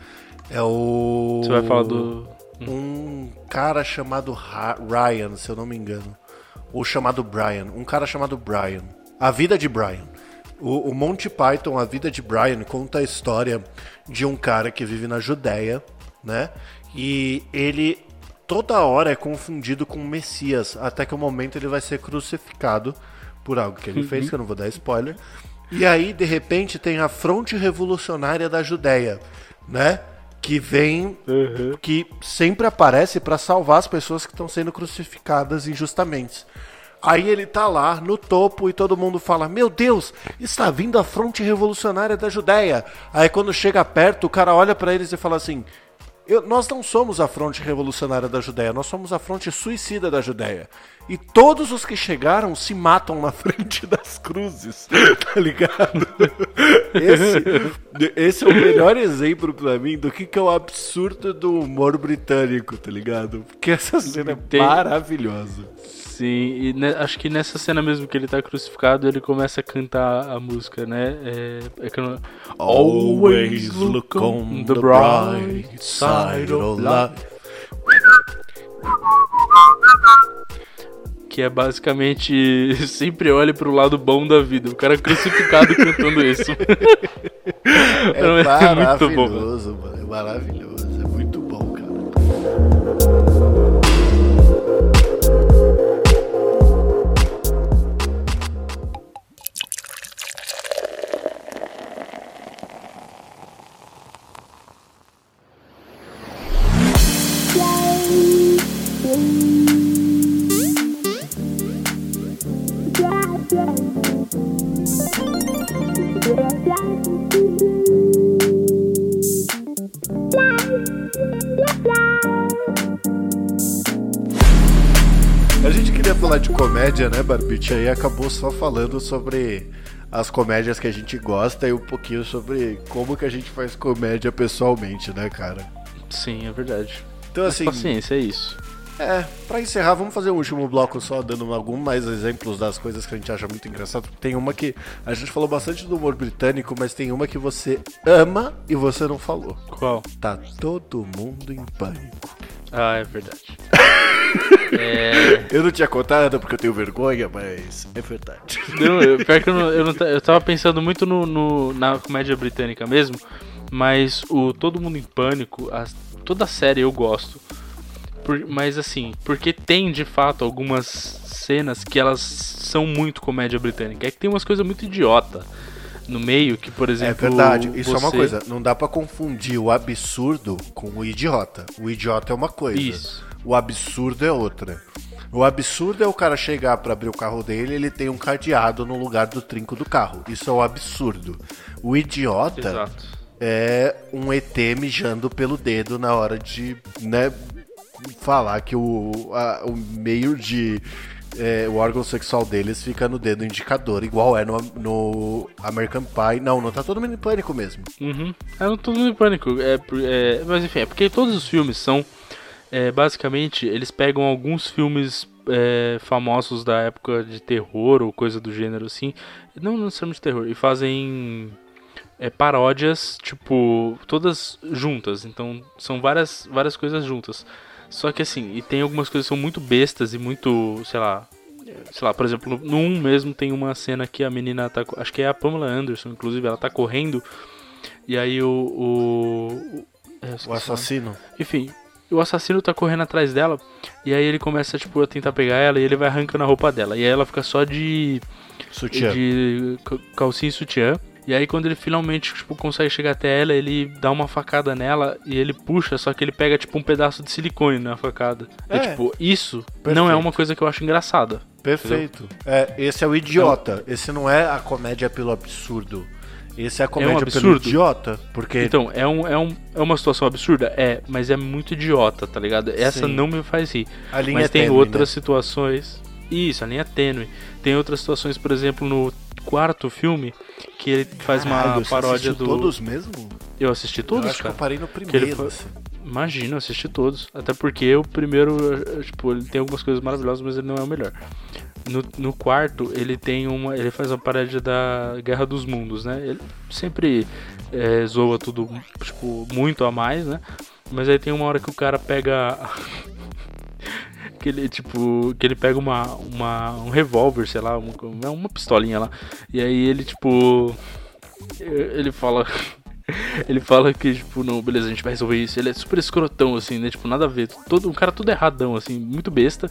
É o. Você vai falar do. Um cara chamado Ryan, se eu não me engano. Ou chamado Brian. Um cara chamado Brian. A Vida de Brian. O, o Monty Python, A Vida de Brian, conta a história de um cara que vive na Judéia, né? E ele toda hora é confundido com o Messias, até que o momento ele vai ser crucificado por algo que ele fez, que eu não vou dar spoiler. E aí, de repente, tem a Fronte Revolucionária da Judéia, né? Que vem que sempre aparece para salvar as pessoas que estão sendo crucificadas injustamente. Aí ele tá lá no topo e todo mundo fala: Meu Deus, está vindo a fronte revolucionária da Judéia. Aí quando chega perto, o cara olha para eles e fala assim: "Eu- Nós não somos a fronte revolucionária da Judéia, nós somos a fronte suicida da Judéia. E todos os que chegaram se matam na frente das cruzes, tá ligado? Esse, esse é o melhor exemplo pra mim do que, que é o absurdo do humor britânico, tá ligado? Porque essa cena é Tem- maravilhosa. Sim, e ne- acho que nessa cena mesmo que ele tá crucificado, ele começa a cantar a música, né? É, é que não- Always look on the bright side of life. Que é basicamente sempre olhe pro lado bom da vida. O cara crucificado cantando isso. É muito bom. mano. É maravilhoso. Comédia, né, Barbite? Aí acabou só falando sobre as comédias que a gente gosta e um pouquinho sobre como que a gente faz comédia pessoalmente, né, cara? Sim, é verdade. Então, Mas assim, paciência, é isso. é, pra encerrar, vamos fazer um último bloco só, dando alguns mais exemplos das coisas que a gente acha muito engraçado. Tem uma que a gente falou bastante do humor britânico, mas tem uma que você ama e você não falou. Qual? Tá todo mundo em pânico. Ah, é verdade. É. Eu não tinha contado porque eu tenho vergonha, mas é verdade. Não, eu, pior que eu, não, eu, não, eu tava pensando muito no, no- na comédia britânica mesmo, mas o Todo Mundo em Pânico, as- toda a série eu gosto. Por- mas assim, porque tem de fato algumas cenas que elas são muito comédia britânica. É que tem umas coisas muito idiota no meio, que por É exemplo. verdade, isso é uma você- coisa. Não dá pra confundir o absurdo com o idiota. O idiota é uma coisa. Isso. O absurdo é outra. O absurdo é o cara chegar para abrir o carro dele, ele tem um cadeado no lugar do trinco do carro. Isso é o absurdo. O idiota Exato. é um ET mijando pelo dedo na hora de, né, falar que o, a- o meio de é, o órgão sexual deles fica no dedo indicador, igual é no, no American Pie. Não, não tá todo mundo em pânico mesmo. Uhum. É um todo mundo em pânico. É, é, mas enfim, é porque todos os filmes são. É, basicamente, eles pegam alguns filmes é, famosos da época de terror ou coisa do gênero assim. Não necessariamente terror. E fazem é, paródias, tipo, todas juntas. Então são várias, várias coisas juntas. Só que assim, e tem algumas coisas que são muito bestas e muito, sei lá. Sei lá, por exemplo, no 1 mesmo tem uma cena que a menina tá. Acho que é a Pamela Anderson, inclusive, ela tá correndo. E aí o. O, o, é, assassino. Enfim, o assassino tá correndo atrás dela. E aí ele começa, tipo, a tentar pegar ela e ele vai arrancando a roupa dela. E aí ela fica só de. Sutiã. de ca- calcinha e sutiã. E aí quando ele finalmente, tipo, consegue chegar até ela, ele dá uma facada nela e ele puxa, só que ele pega, tipo, um pedaço de silicone na facada. É, É. tipo, isso não Perfeito. é uma coisa que eu acho engraçada. Perfeito. É, esse é o idiota. Esse não é a comédia pelo absurdo. Esse é a comédia pelo absurdo. idiota. Porque Então, é, um, é, um, é uma situação absurda? É, mas é muito idiota, tá ligado? Essa Sim. não me faz rir. Mas é tem tênue, outras né? situações. Isso, a linha é tênue. Tem outras situações, por exemplo, no quarto filme, que ele faz Caralho, uma paródia do. todos mesmo? Eu assisti eu todos, acho que cara. eu parei no primeiro. foi- assim. Imagina, eu assisti todos. Até porque o primeiro, eh, tipo, ele tem algumas coisas maravilhosas, mas ele não é o melhor. No, no quarto, ele tem uma. Ele faz uma paródia da Guerra dos Mundos, né? Ele sempre eh, zoa tudo, tipo, muito a mais, né? Mas aí tem uma hora que o cara pega. Que ele, tipo. Que ele pega uma. uma um revólver, sei lá, uma, uma pistolinha lá. E aí ele, tipo. Ele fala. Ele fala que, tipo, não, beleza, a gente vai resolver isso. Ele é super escrotão, assim, né? Tipo, nada a ver. Todo, um cara tudo erradão, assim, muito besta.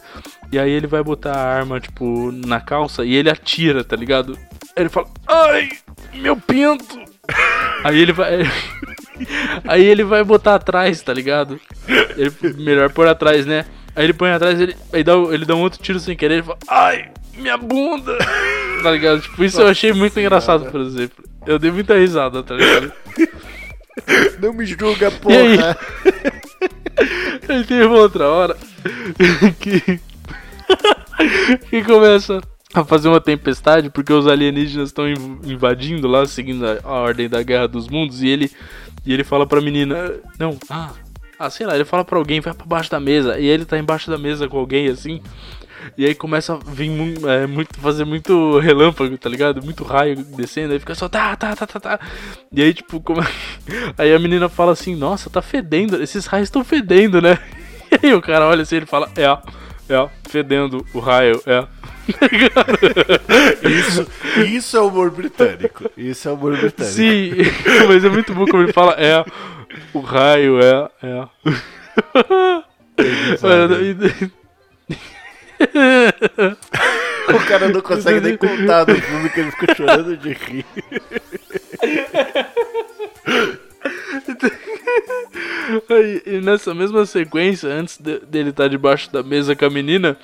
E aí ele vai botar a arma, tipo, na calça e ele atira, tá ligado? Aí ele fala, ai, meu pinto! Aí ele vai. Aí ele vai botar atrás, tá ligado? Ele, melhor pôr atrás, né? Aí ele põe atrás, ele, aí dá, ele dá um outro tiro sem querer, ele fala, ai, minha bunda! Tá ligado? Tipo, isso eu achei muito engraçado, por exemplo. Eu dei muita risada, tá ligado? Não me julga, E aí? porra. Aí uma outra hora que. que começa a fazer uma tempestade porque os alienígenas estão inv- invadindo lá, seguindo a, a ordem da Guerra dos Mundos, e ele, e ele fala pra menina: Não, ah, ah, sei lá, ele fala pra alguém, vai pra baixo da mesa, e ele tá embaixo da mesa com alguém assim. E aí começa a vir é, muito, fazer muito relâmpago, tá ligado? Muito raio descendo, aí fica só tá, tá, tá, tá, tá. E aí, tipo, como... aí a menina fala assim, nossa, tá fedendo, esses raios estão fedendo, né? E aí o cara olha assim, ele fala, é, é, fedendo o raio, é. Isso, isso é humor britânico. Isso é humor britânico. Sim, mas é muito bom como ele fala, é, o raio, é, é. O cara não consegue nem contar no filme que ele fica chorando de rir. E nessa mesma sequência, antes de- dele estar debaixo da mesa com a menina,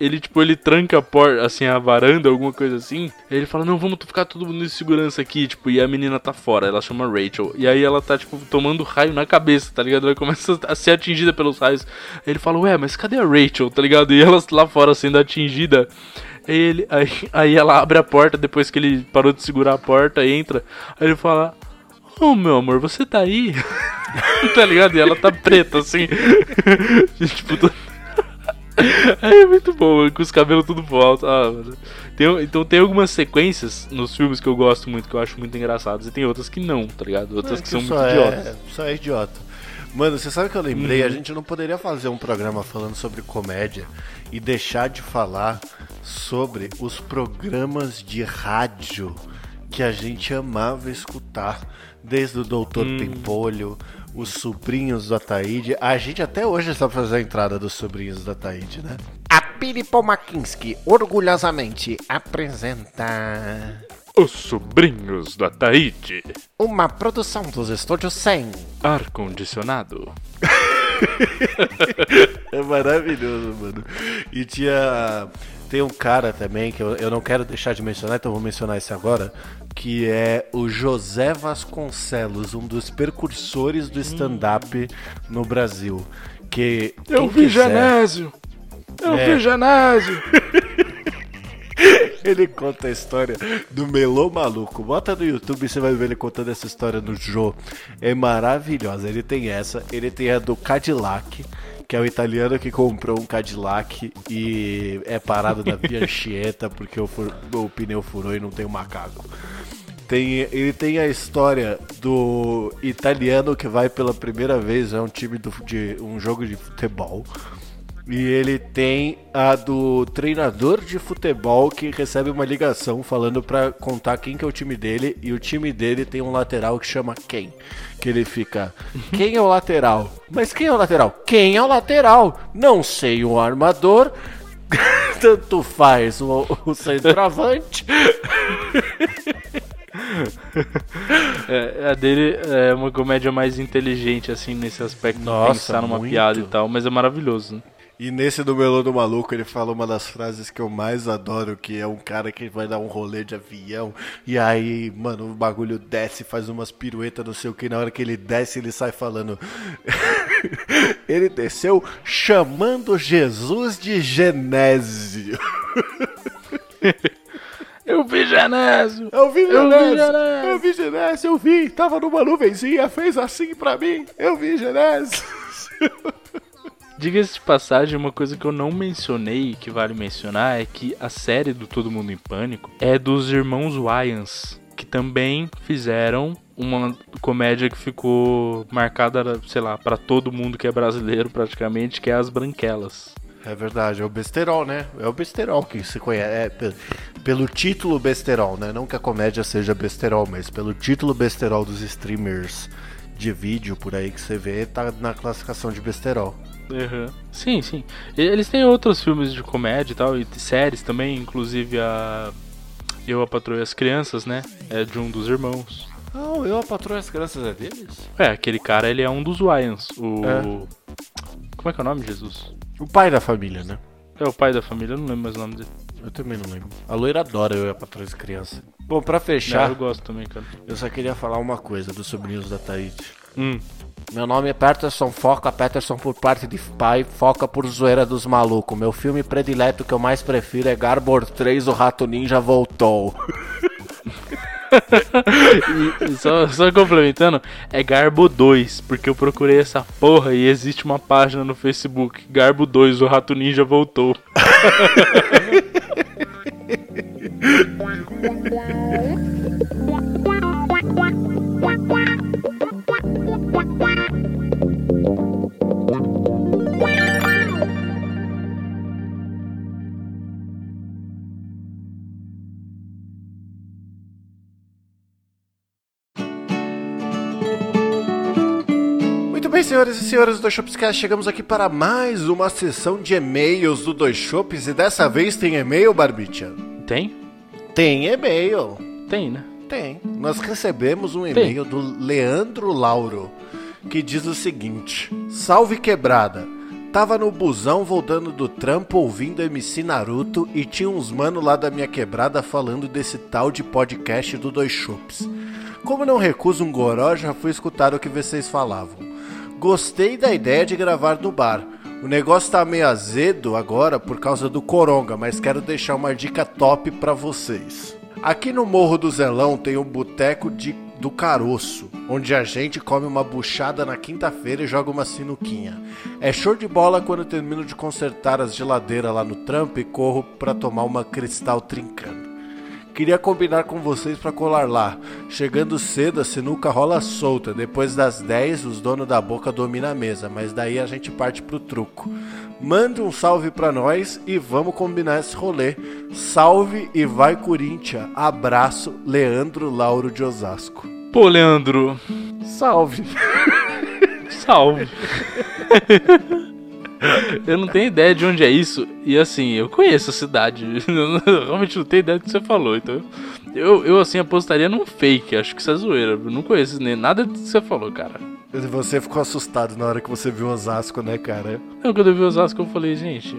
ele, tipo, ele tranca a porta, assim, a varanda, alguma coisa assim. Ele fala, não, vamos ficar todo mundo em segurança aqui, tipo, e a menina tá fora, ela chama Rachel. E aí ela tá, tipo, tomando raio na cabeça, tá ligado? Ela começa a ser atingida pelos raios. Aí ele fala, ué, mas cadê a Rachel, tá ligado? E ela lá fora sendo atingida. Aí, ele, aí, aí ela abre a porta depois que ele parou de segurar a porta, entra. Aí ele fala, oh meu amor, você tá aí? tá ligado? E ela tá preta, assim. Tipo, é muito bom, com os cabelos tudo pro alto. Ah. Tem- então tem algumas sequências nos filmes que eu gosto muito, que eu acho muito engraçadas, e tem outras que não, tá ligado? Outras É que que são muito é- idiotas. Só é idiota. Mano, você sabe o que eu lembrei? Uhum. A gente não poderia fazer um programa falando sobre comédia e deixar de falar sobre os programas de rádio que a gente amava escutar. Desde o Doutor Hum. Pimpolho, os sobrinhos do Ataíde. A gente até hoje sabe fazer a entrada dos sobrinhos do Ataíde, né? A Piripo Makinski orgulhosamente apresenta Os sobrinhos do Ataíde, uma produção dos Estúdios 100. ar-condicionado. é maravilhoso, mano. E tinha. Tem um cara também que eu, eu não quero deixar de mencionar, então vou mencionar esse agora, que é o José Vasconcelos, um dos precursores do stand-up no Brasil. Que eu vi quiser... Genésio! Eu é. vi Genésio! Ele conta a história do Melô Maluco. Bota no YouTube e você vai ver ele contando essa história no Jô. É maravilhosa. Ele tem essa, ele tem a do Cadillac, que é o italiano que comprou um Cadillac e é parado na Pianchieta porque o, o pneu furou e não tem um macaco. Tem, ele tem a história do italiano que vai pela primeira vez a é um time do, de um jogo de futebol e ele tem a do treinador de futebol que recebe uma ligação falando para contar quem que é o time dele e o time dele tem um lateral que chama quem? Que ele fica, quem é o lateral? Mas quem é o lateral? Quem é o lateral? Não sei, o armador. Tanto faz o, o centroavante. é, a dele é uma comédia mais inteligente, assim, nesse aspecto Nossa, de pensar numa muito. piada e tal, mas é maravilhoso. Né? E nesse do Melô do Maluco, ele fala uma das frases que eu mais adoro, que é um cara que vai dar um rolê de avião, e aí, mano, o bagulho desce, faz umas piruetas, não sei o que, na hora que ele desce, ele sai falando. ele desceu chamando Jesus de Genésio. Eu vi Genésio! Eu vi Genésio! Eu vi Genésio, eu vi! Tava numa nuvenzinha, fez assim pra mim! Eu vi Genésio! Diga-se de passagem, uma coisa que eu não mencionei, que vale mencionar, é que a série do Todo Mundo em Pânico é dos irmãos Wayans, que também fizeram uma comédia que ficou marcada, sei lá, para todo mundo que é brasileiro praticamente, que é As Branquelas. É verdade, é o besterol, né? É o besterol que se conhece. É, pelo título besterol, né? Não que a comédia seja besterol, mas pelo título besterol dos streamers de vídeo por aí que você vê, tá na classificação de besterol. Uhum. Sim, sim. Eles têm outros filmes de comédia e tal, e séries também, inclusive a. Eu, a Patroa as Crianças, né? É de um dos irmãos. Ah, Eu, a Patroa as Crianças é deles? É, aquele cara, ele é um dos Wyans. O. É. Como é que é o nome, Jesus? O pai da família, né? É o pai da família, eu não lembro mais o nome dele. Eu também não lembro. A loira adora eu e a Patroa as Crianças. Bom, pra fechar. Não, eu gosto também, cara. Eu só queria falar uma coisa dos sobrinhos da Taíde. Hum. Meu nome é Peterson Foca, Peterson por parte de pai, Foca por zoeira dos malucos. Meu filme predileto que eu mais prefiro é Garbor 3, o Rato Ninja voltou. e, só, só, complementando, é Garbo 2, porque eu procurei essa porra e existe uma página no Facebook, Garbo 2, o Rato Ninja voltou. senhoras e senhores do Dois Shopscast, chegamos aqui para mais uma sessão de e-mails do Dois Shops e dessa vez tem e-mail, Barbicha? Tem? Tem e-mail. Tem, né? Tem. Nós recebemos um e-mail do Leandro Lauro que diz o seguinte: Salve quebrada. Tava no busão voltando do trampo ouvindo MC Naruto e tinha uns mano lá da minha quebrada falando desse tal de podcast do Dois Shops. Como não recuso um goró, já fui escutar o que vocês falavam. Gostei da ideia de gravar no bar. O negócio tá meio azedo agora por causa do coronga, mas quero deixar uma dica top para vocês. Aqui no Morro do Zelão tem um boteco de do caroço, onde a gente come uma buchada na quinta-feira e joga uma sinuquinha. É show de bola quando termino de consertar as geladeiras lá no trampo e corro para tomar uma cristal trincando. Queria combinar com vocês para colar lá. Chegando cedo, a sinuca rola solta. Depois das 10, os donos da boca dominam a mesa, mas daí a gente parte pro truco. Mande um salve para nós e vamos combinar esse rolê. Salve e vai Corinthians. Abraço, Leandro Lauro de Osasco. Pô, Leandro. Salve. salve. eu não tenho ideia de onde é isso. E assim, eu conheço a cidade. Eu realmente não tenho ideia do que você falou. Então, eu, eu assim, apostaria num fake. Acho que isso é zoeira. Eu não conheço nem nada do que você falou, cara. Você ficou assustado na hora que você viu Osasco, né, cara? Não, quando eu vi Osasco, eu falei, gente.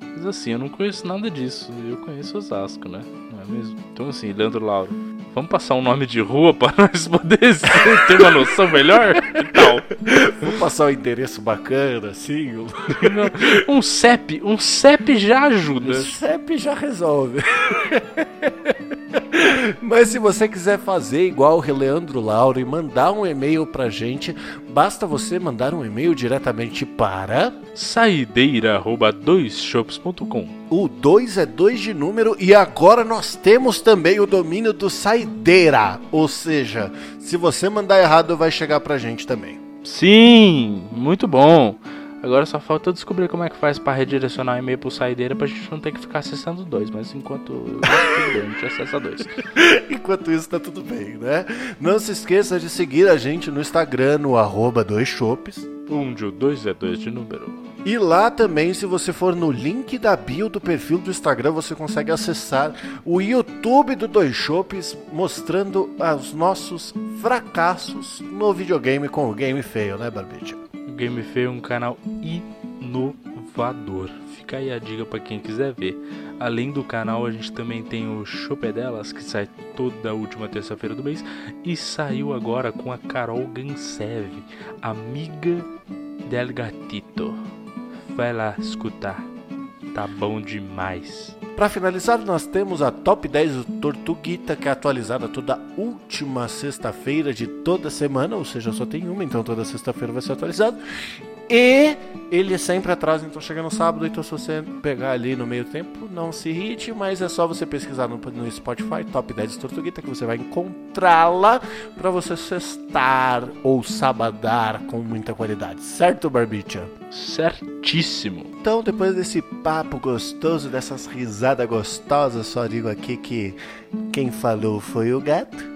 Mas assim, eu não conheço nada disso. Eu conheço Osasco, né? Não é mesmo? Então, assim, Leandro Lauro. Vamos passar um nome de rua para nós poder ter uma noção melhor? Que tal? Vamos passar um endereço bacana, assim? um CEP, um CEP já ajuda. O CEP já resolve. Mas se você quiser fazer igual o Leandro Lauro e mandar um e-mail pra gente, basta você mandar um e-mail diretamente para saideira@doisshops.com. O 2 é 2 de número e agora nós temos também o domínio do Saideira. Ou seja, se você mandar errado, vai chegar pra gente também. Sim, muito bom. Agora só falta descobrir como é que faz para redirecionar o e-mail pro saideira pra gente não ter que ficar acessando dois. Mas enquanto isso, tudo bem, a gente acessa dois. enquanto isso, tá tudo bem, né? Não se esqueça de seguir a gente no Instagram, no arroba dois chopes. Onde o 2 é 2 de número. E lá também, se você for no link da bio do perfil do Instagram, você consegue acessar o YouTube do Dois Chopes, mostrando os nossos fracassos no videogame com o Game Feio, né, Barbicha? Game Feio é um canal inovador. Fica aí a dica para quem quiser ver. Além do canal, a gente também tem o Chopedelas, que sai toda última terça-feira do mês. E saiu agora com a Carol Gansev, amiga del gatito. Vai lá escutar. Tá bom demais. Para finalizar, nós temos a Top 10 do Tortuguita, que é atualizada toda última sexta-feira de toda semana, ou seja, só tem uma, então toda sexta-feira vai ser atualizado. E ele é sempre atrasa, então chega no sábado, então se você pegar ali no meio tempo, não se irrite, mas é só você pesquisar no, no Spotify, Top 10 Tortuguita, que você vai encontrá-la para você sextar ou sabadar com muita qualidade. Certo, Barbicha? Certíssimo. Então, depois desse papo gostoso, dessas risadas gostosas, só digo aqui que quem falou foi o gato.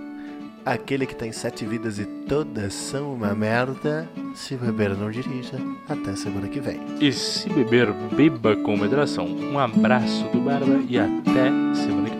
Aquele que tem sete vidas e todas são uma merda. Se beber, não dirija. Até semana que vem. E se beber, beba com moderação. Um abraço do Barba e até semana